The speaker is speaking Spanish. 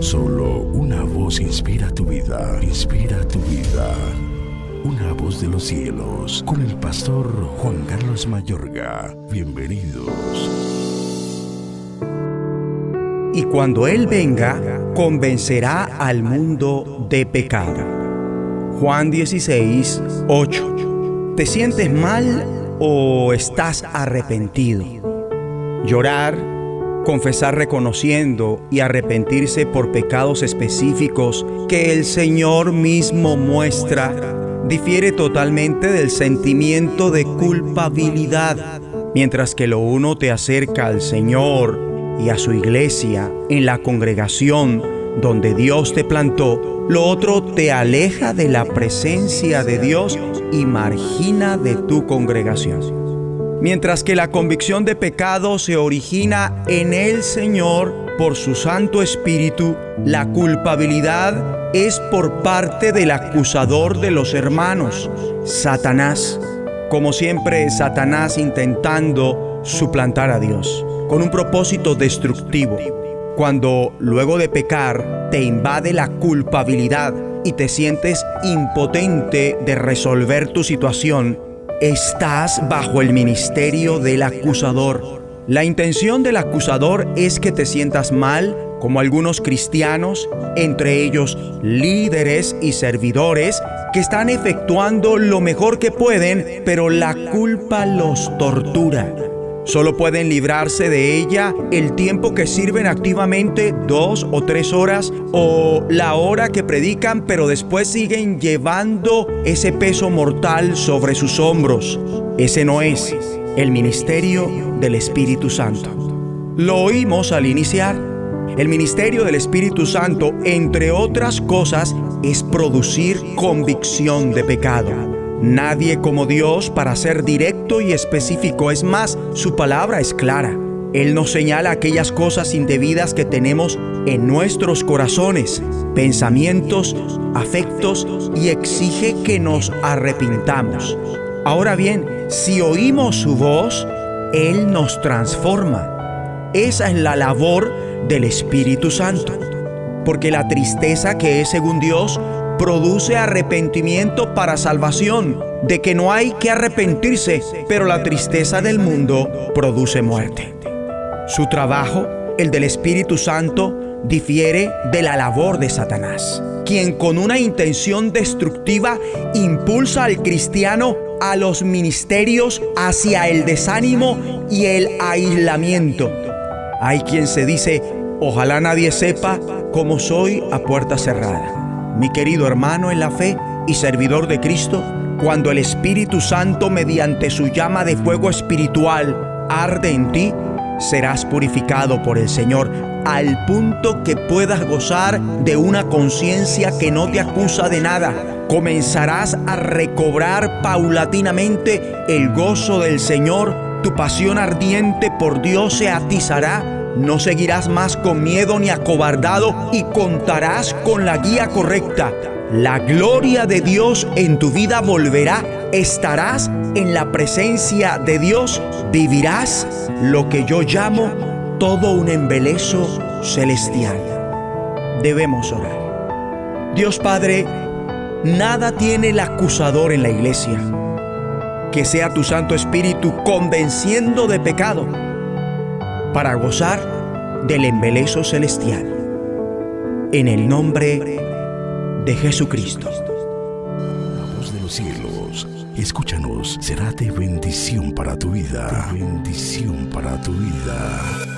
Solo una voz inspira tu vida, inspira tu vida. Una voz de los cielos, con el pastor Juan Carlos Mayorga. Bienvenidos. Y cuando Él venga, convencerá al mundo de pecado. Juan 16, 8. ¿Te sientes mal o estás arrepentido? Llorar, confesar reconociendo y arrepentirse por pecados específicos que el Señor mismo muestra difiere totalmente del sentimiento de culpabilidad. Mientras que lo uno te acerca al Señor y a su iglesia en la congregación donde Dios te plantó, lo otro te aleja de la presencia de Dios y margina de tu congregación. Mientras que la convicción de pecado se origina en el Señor por su Santo Espíritu, la culpabilidad es por parte del acusador de los hermanos, Satanás. Como siempre, Satanás intentando suplantar a Dios, con un propósito destructivo. Cuando luego de pecar te invade la culpabilidad y te sientes impotente de resolver tu situación, estás bajo el ministerio del acusador. La intención del acusador es que te sientas mal, como algunos cristianos, entre ellos líderes y servidores, que están efectuando lo mejor que pueden, pero la culpa los tortura. Solo pueden librarse de ella el tiempo que sirven activamente, dos o tres horas, o la hora que predican, pero después siguen llevando ese peso mortal sobre sus hombros. Ese no es el ministerio del Espíritu Santo. Lo oímos al iniciar. El ministerio del Espíritu Santo, entre otras cosas, es producir convicción de pecado. Nadie como Dios para ser directo y específico. Es más, su palabra es clara. Él nos señala aquellas cosas indebidas que tenemos en nuestros corazones, pensamientos, afectos y exige que nos arrepintamos. Ahora bien, si oímos su voz, Él nos transforma. Esa es la labor del Espíritu Santo. Porque la tristeza que es según Dios produce arrepentimiento para salvación, de que no hay que arrepentirse, pero la tristeza del mundo produce muerte. Su trabajo, el del Espíritu Santo, difiere de la labor de Satanás, quien con una intención destructiva impulsa al cristiano a los ministerios hacia el desánimo y el aislamiento. Hay quien se dice, ojalá nadie sepa cómo soy a puerta cerrada mi querido hermano en la fe y servidor de Cristo, cuando el Espíritu Santo mediante su llama de fuego espiritual arde en ti, serás purificado por el Señor al punto que puedas gozar de una conciencia que no te acusa de nada. Comenzarás a recobrar paulatinamente el gozo del Señor, tu pasión ardiente por Dios se atizará no seguirás más con miedo ni acobardado y contarás con la guía correcta. La gloria de Dios en tu vida volverá. Estarás en la presencia de Dios. Vivirás lo que yo llamo todo un embeleso celestial. Debemos orar. Dios Padre, nada tiene el acusador en la iglesia. Que sea tu Santo Espíritu convenciendo de pecado para gozar del embeleso celestial. En el nombre de Jesucristo. La voz de los cielos, escúchanos, será de bendición para tu vida. bendición para tu vida.